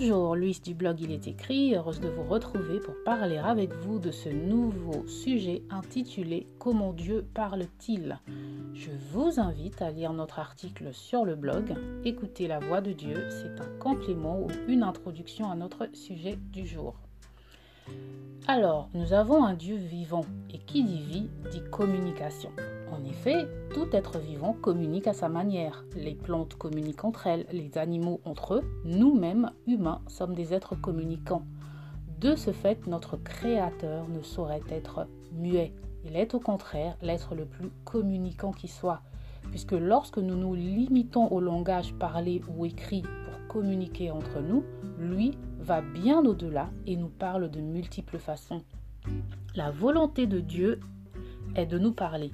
Bonjour, Louise du blog Il est écrit, heureuse de vous retrouver pour parler avec vous de ce nouveau sujet intitulé Comment Dieu parle-t-il? Je vous invite à lire notre article sur le blog. Écouter la voix de Dieu, c'est un complément ou une introduction à notre sujet du jour. Alors, nous avons un Dieu vivant et qui dit vie dit communication. En effet, tout être vivant communique à sa manière. Les plantes communiquent entre elles, les animaux entre eux, nous-mêmes, humains, sommes des êtres communicants. De ce fait, notre Créateur ne saurait être muet. Il est au contraire l'être le plus communicant qui soit, puisque lorsque nous nous limitons au langage parlé ou écrit pour communiquer entre nous, lui va bien au-delà et nous parle de multiples façons. La volonté de Dieu est de nous parler.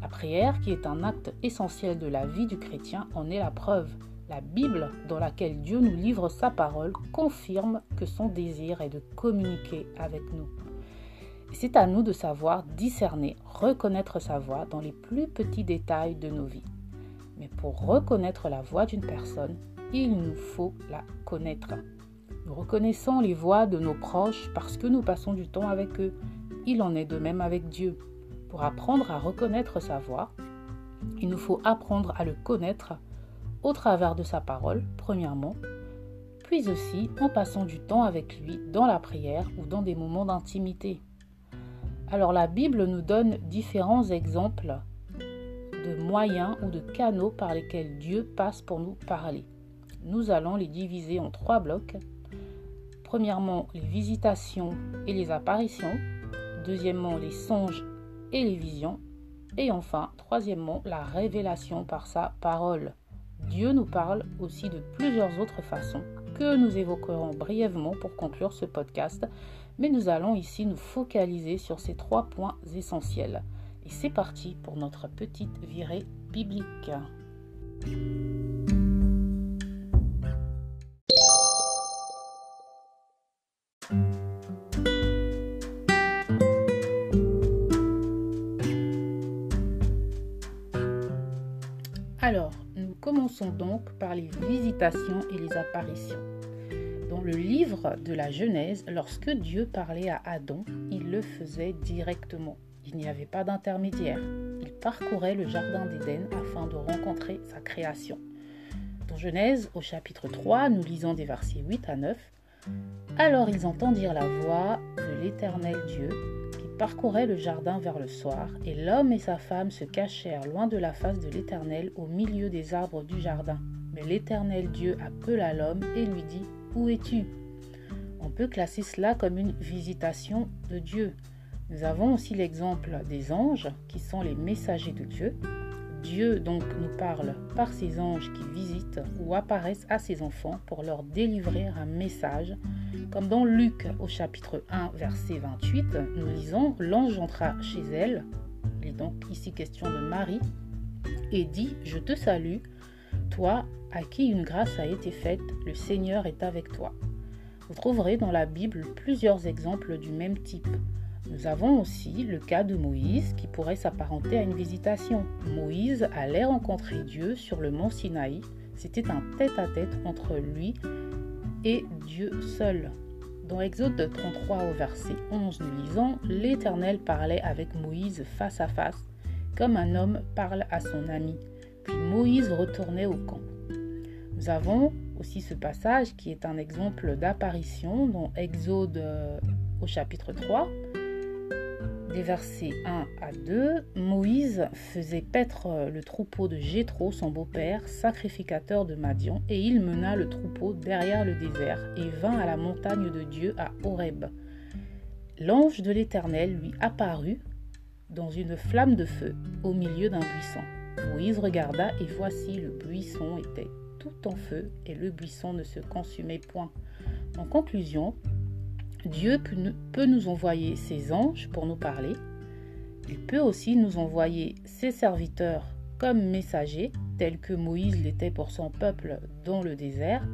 La prière, qui est un acte essentiel de la vie du chrétien, en est la preuve. La Bible, dans laquelle Dieu nous livre sa parole, confirme que son désir est de communiquer avec nous. C'est à nous de savoir discerner, reconnaître sa voix dans les plus petits détails de nos vies. Mais pour reconnaître la voix d'une personne, il nous faut la connaître. Nous reconnaissons les voix de nos proches parce que nous passons du temps avec eux. Il en est de même avec Dieu. Pour apprendre à reconnaître sa voix, il nous faut apprendre à le connaître au travers de sa parole, premièrement, puis aussi en passant du temps avec lui dans la prière ou dans des moments d'intimité. Alors la Bible nous donne différents exemples de moyens ou de canaux par lesquels Dieu passe pour nous parler. Nous allons les diviser en trois blocs. Premièrement, les visitations et les apparitions. Deuxièmement, les songes et les visions. Et enfin, troisièmement, la révélation par sa parole. Dieu nous parle aussi de plusieurs autres façons que nous évoquerons brièvement pour conclure ce podcast, mais nous allons ici nous focaliser sur ces trois points essentiels. Et c'est parti pour notre petite virée biblique. Alors, nous commençons donc par les visitations et les apparitions. Dans le livre de la Genèse, lorsque Dieu parlait à Adam, il le faisait directement. Il n'y avait pas d'intermédiaire. Il parcourait le jardin d'Éden afin de rencontrer sa création. Dans Genèse, au chapitre 3, nous lisons des versets 8 à 9. Alors ils entendirent la voix de l'Éternel Dieu parcourait le jardin vers le soir, et l'homme et sa femme se cachèrent loin de la face de l'Éternel au milieu des arbres du jardin. Mais l'Éternel Dieu appela l'homme et lui dit, Où es-tu? On peut classer cela comme une visitation de Dieu. Nous avons aussi l'exemple des anges, qui sont les messagers de Dieu. Dieu donc nous parle par ses anges qui visitent ou apparaissent à ses enfants pour leur délivrer un message comme dans Luc au chapitre 1 verset 28, nous lisons L'ange entra chez elle, il est donc ici question de Marie, et dit Je te salue, toi à qui une grâce a été faite, le Seigneur est avec toi. Vous trouverez dans la Bible plusieurs exemples du même type. Nous avons aussi le cas de Moïse qui pourrait s'apparenter à une visitation. Moïse allait rencontrer Dieu sur le mont Sinaï. C'était un tête-à-tête -tête entre lui et Dieu seul. Dans Exode 33 au verset 11, nous lisons L'Éternel parlait avec Moïse face à face, comme un homme parle à son ami. Puis Moïse retournait au camp. Nous avons aussi ce passage qui est un exemple d'apparition dans Exode euh, au chapitre 3 versets 1 à 2, Moïse faisait paître le troupeau de Jéthro, son beau-père, sacrificateur de Madian, et il mena le troupeau derrière le désert et vint à la montagne de Dieu à Horeb. L'ange de l'Éternel lui apparut dans une flamme de feu au milieu d'un buisson. Moïse regarda et voici le buisson était tout en feu et le buisson ne se consumait point. En conclusion, Dieu peut nous envoyer ses anges pour nous parler. Il peut aussi nous envoyer ses serviteurs comme messagers, tels que Moïse l'était pour son peuple dans le désert,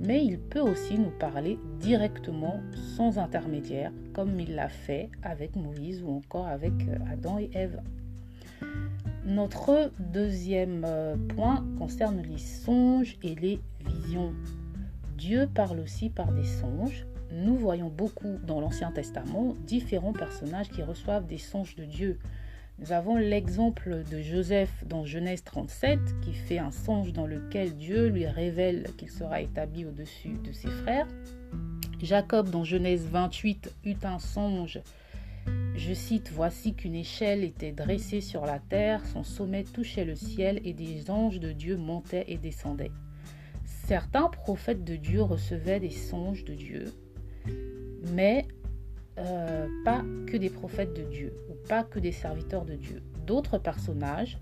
mais il peut aussi nous parler directement sans intermédiaire, comme il l'a fait avec Moïse ou encore avec euh, Adam et Ève. Notre deuxième euh, point concerne les songes et les visions. Dieu parle aussi par des songes. Nous voyons beaucoup dans l'Ancien Testament différents personnages qui reçoivent des songes de Dieu. Nous avons l'exemple de Joseph dans Genèse 37 qui fait un songe dans lequel Dieu lui révèle qu'il sera établi au-dessus de ses frères. Jacob dans Genèse 28 eut un songe. Je cite, Voici qu'une échelle était dressée sur la terre, son sommet touchait le ciel et des anges de Dieu montaient et descendaient. Certains prophètes de Dieu recevaient des songes de Dieu, mais euh, pas que des prophètes de Dieu ou pas que des serviteurs de Dieu. D'autres personnages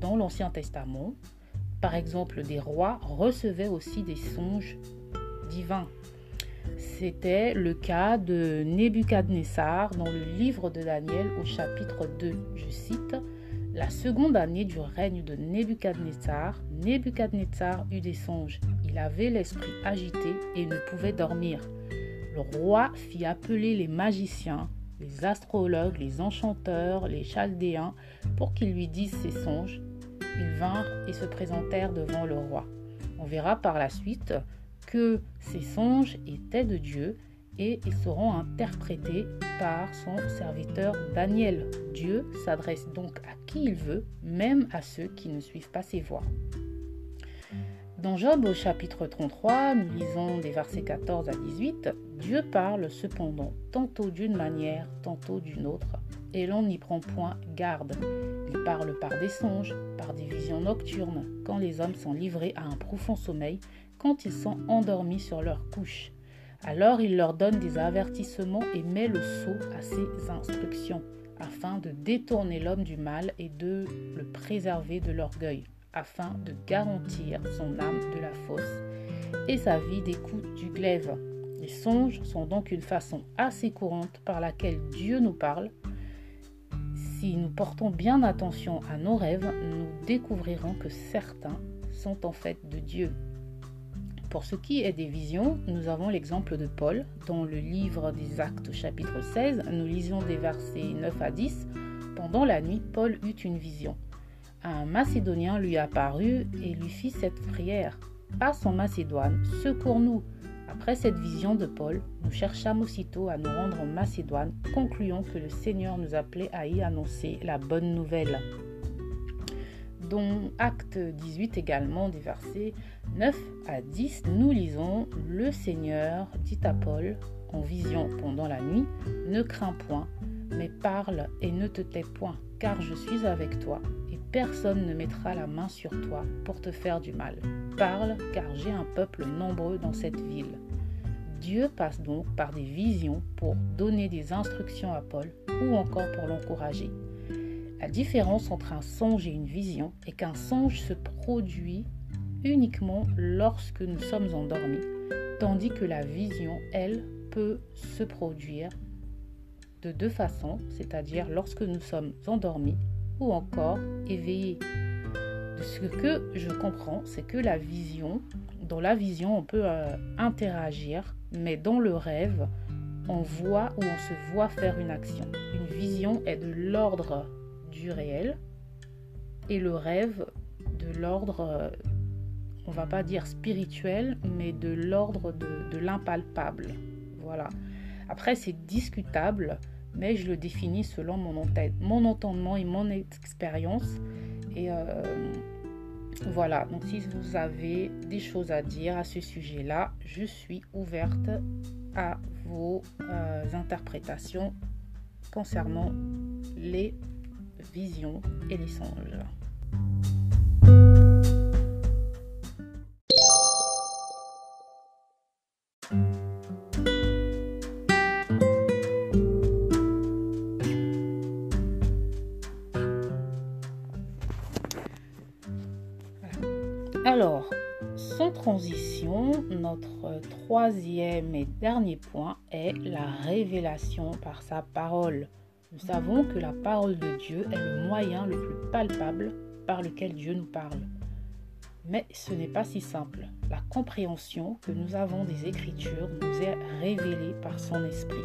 dans l'Ancien Testament, par exemple des rois, recevaient aussi des songes divins. C'était le cas de Nebuchadnezzar dans le livre de Daniel au chapitre 2. Je cite La seconde année du règne de Nebuchadnezzar, Nebuchadnezzar eut des songes. Il avait l'esprit agité et ne pouvait dormir. Le roi fit appeler les magiciens, les astrologues, les enchanteurs, les chaldéens, pour qu'ils lui disent ses songes. Ils vinrent et se présentèrent devant le roi. On verra par la suite que ces songes étaient de Dieu et ils seront interprétés par son serviteur Daniel. Dieu s'adresse donc à qui il veut, même à ceux qui ne suivent pas ses voies. Dans Job au chapitre 33, nous lisons des versets 14 à 18, Dieu parle cependant tantôt d'une manière, tantôt d'une autre, et l'on n'y prend point garde. Il parle par des songes, par des visions nocturnes, quand les hommes sont livrés à un profond sommeil, quand ils sont endormis sur leur couche. Alors il leur donne des avertissements et met le sceau à ses instructions, afin de détourner l'homme du mal et de le préserver de l'orgueil afin de garantir son âme de la fosse et sa vie des coups du glaive. Les songes sont donc une façon assez courante par laquelle Dieu nous parle. Si nous portons bien attention à nos rêves, nous découvrirons que certains sont en fait de Dieu. Pour ce qui est des visions, nous avons l'exemple de Paul. Dans le livre des Actes chapitre 16, nous lisons des versets 9 à 10. Pendant la nuit, Paul eut une vision un Macédonien lui apparut et lui fit cette prière. Passe en Macédoine, secours-nous. Après cette vision de Paul, nous cherchâmes aussitôt à nous rendre en Macédoine, concluant que le Seigneur nous appelait à y annoncer la bonne nouvelle. Dans Acte 18 également, des versets 9 à 10, nous lisons Le Seigneur dit à Paul, en vision pendant la nuit, Ne crains point, mais parle et ne te tais point, car je suis avec toi personne ne mettra la main sur toi pour te faire du mal. Parle, car j'ai un peuple nombreux dans cette ville. Dieu passe donc par des visions pour donner des instructions à Paul ou encore pour l'encourager. La différence entre un songe et une vision est qu'un songe se produit uniquement lorsque nous sommes endormis, tandis que la vision, elle, peut se produire de deux façons, c'est-à-dire lorsque nous sommes endormis ou encore éveillé. De ce que je comprends, c'est que la vision, dans la vision, on peut euh, interagir, mais dans le rêve, on voit ou on se voit faire une action. Une vision est de l'ordre du réel et le rêve de l'ordre, on va pas dire spirituel, mais de l'ordre de, de l'impalpable. Voilà. Après, c'est discutable mais je le définis selon mon, mon entendement et mon expérience. Et euh, voilà, donc si vous avez des choses à dire à ce sujet-là, je suis ouverte à vos euh, interprétations concernant les visions et les songes. Alors, sans transition, notre troisième et dernier point est la révélation par sa parole. Nous savons que la parole de Dieu est le moyen le plus palpable par lequel Dieu nous parle. Mais ce n'est pas si simple. La compréhension que nous avons des Écritures nous est révélée par son Esprit.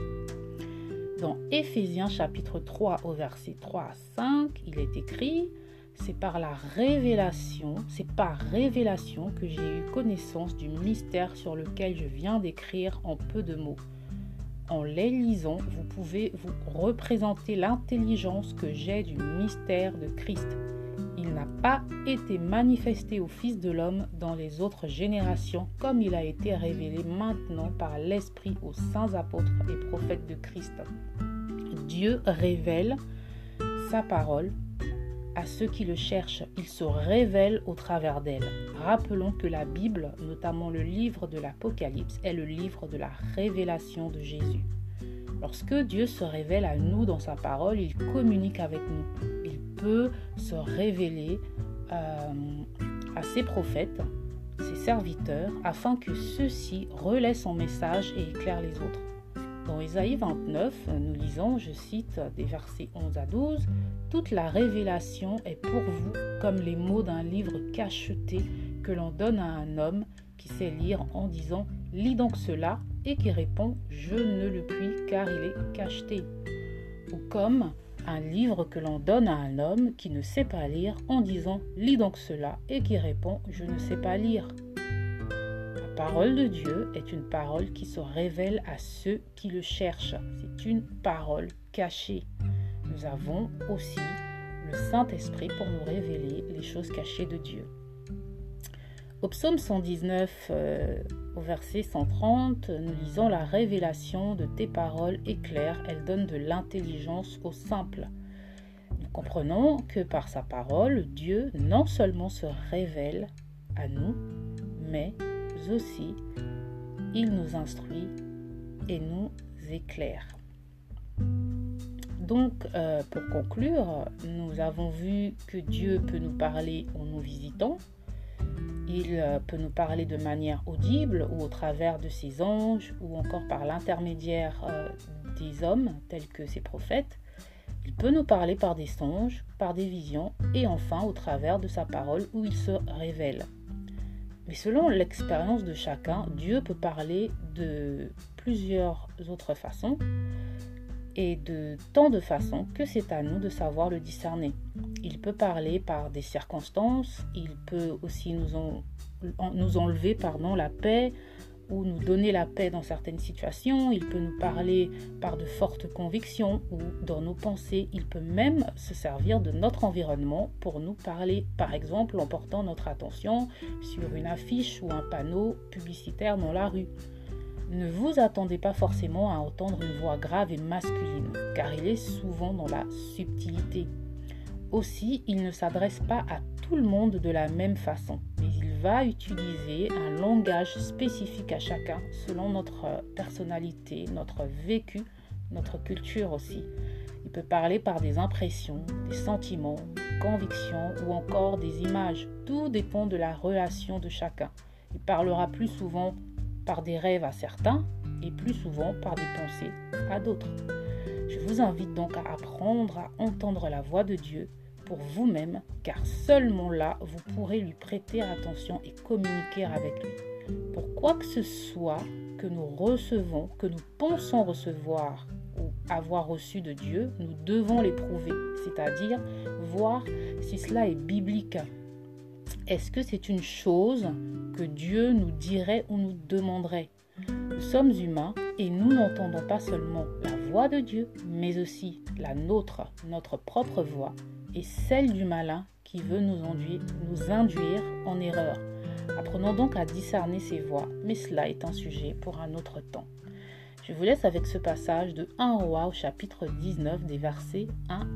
Dans Éphésiens chapitre 3 au verset 3 à 5, il est écrit c'est par la révélation, c'est par révélation que j'ai eu connaissance du mystère sur lequel je viens d'écrire en peu de mots. En les lisant, vous pouvez vous représenter l'intelligence que j'ai du mystère de Christ. Il n'a pas été manifesté au Fils de l'homme dans les autres générations comme il a été révélé maintenant par l'Esprit aux saints apôtres et prophètes de Christ. Dieu révèle sa parole à ceux qui le cherchent. Il se révèle au travers d'elle. Rappelons que la Bible, notamment le livre de l'Apocalypse, est le livre de la révélation de Jésus. Lorsque Dieu se révèle à nous dans sa parole, il communique avec nous. Il peut se révéler euh, à ses prophètes, ses serviteurs, afin que ceux-ci relaient son message et éclairent les autres. Dans Ésaïe 29, nous lisons, je cite des versets 11 à 12, Toute la révélation est pour vous comme les mots d'un livre cacheté que l'on donne à un homme qui sait lire en disant Lis donc cela et qui répond Je ne le puis car il est cacheté. Ou comme un livre que l'on donne à un homme qui ne sait pas lire en disant Lis donc cela et qui répond Je ne sais pas lire. Parole de Dieu est une parole qui se révèle à ceux qui le cherchent. C'est une parole cachée. Nous avons aussi le Saint-Esprit pour nous révéler les choses cachées de Dieu. Au psaume 119, euh, au verset 130, nous lisons la révélation de tes paroles éclair, elle donne de l'intelligence aux simples. Nous comprenons que par sa parole, Dieu non seulement se révèle à nous, mais aussi, il nous instruit et nous éclaire. Donc, euh, pour conclure, nous avons vu que Dieu peut nous parler en nous visitant. Il euh, peut nous parler de manière audible ou au travers de ses anges ou encore par l'intermédiaire euh, des hommes tels que ses prophètes. Il peut nous parler par des songes, par des visions et enfin au travers de sa parole où il se révèle. Mais selon l'expérience de chacun, Dieu peut parler de plusieurs autres façons et de tant de façons que c'est à nous de savoir le discerner. Il peut parler par des circonstances, il peut aussi nous, nous enlever pardon, la paix ou nous donner la paix dans certaines situations, il peut nous parler par de fortes convictions ou dans nos pensées, il peut même se servir de notre environnement pour nous parler, par exemple en portant notre attention sur une affiche ou un panneau publicitaire dans la rue. Ne vous attendez pas forcément à entendre une voix grave et masculine, car il est souvent dans la subtilité. Aussi, il ne s'adresse pas à tout le monde de la même façon va utiliser un langage spécifique à chacun selon notre personnalité, notre vécu, notre culture aussi. Il peut parler par des impressions, des sentiments, des convictions ou encore des images. Tout dépend de la relation de chacun. Il parlera plus souvent par des rêves à certains et plus souvent par des pensées à d'autres. Je vous invite donc à apprendre à entendre la voix de Dieu vous-même, car seulement là, vous pourrez lui prêter attention et communiquer avec lui. Pour quoi que ce soit que nous recevons, que nous pensons recevoir ou avoir reçu de Dieu, nous devons l'éprouver, c'est-à-dire voir si cela est biblique. Est-ce que c'est une chose que Dieu nous dirait ou nous demanderait? Nous sommes humains et nous n'entendons pas seulement la voix de Dieu, mais aussi la nôtre, notre propre voix, et celle du malin qui veut nous induire, nous induire en erreur. Apprenons donc à discerner ces voies, mais cela est un sujet pour un autre temps. Je vous laisse avec ce passage de 1 roi au chapitre 19 des versets 1,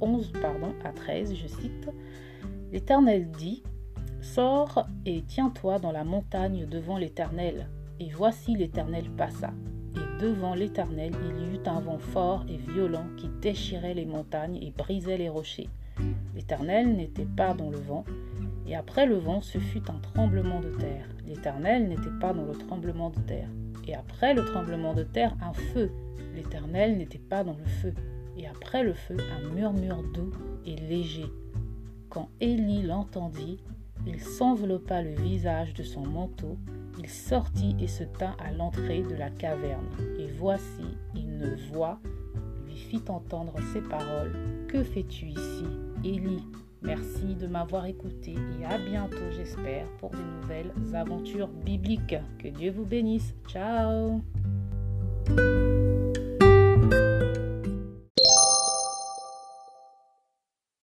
11 pardon, à 13, je cite L'Éternel dit Sors et tiens-toi dans la montagne devant l'Éternel. Et voici l'Éternel passa. Devant l'Éternel, il y eut un vent fort et violent qui déchirait les montagnes et brisait les rochers. L'Éternel n'était pas dans le vent, et après le vent, ce fut un tremblement de terre. L'Éternel n'était pas dans le tremblement de terre. Et après le tremblement de terre, un feu. L'Éternel n'était pas dans le feu. Et après le feu, un murmure doux et léger. Quand Élie l'entendit, il s'enveloppa le visage de son manteau il sortit et se tint à l'entrée de la caverne. Et voici, une voix lui fit entendre ces paroles. Que fais-tu ici, Élie? Merci de m'avoir écouté et à bientôt j'espère pour de nouvelles aventures bibliques. Que Dieu vous bénisse. Ciao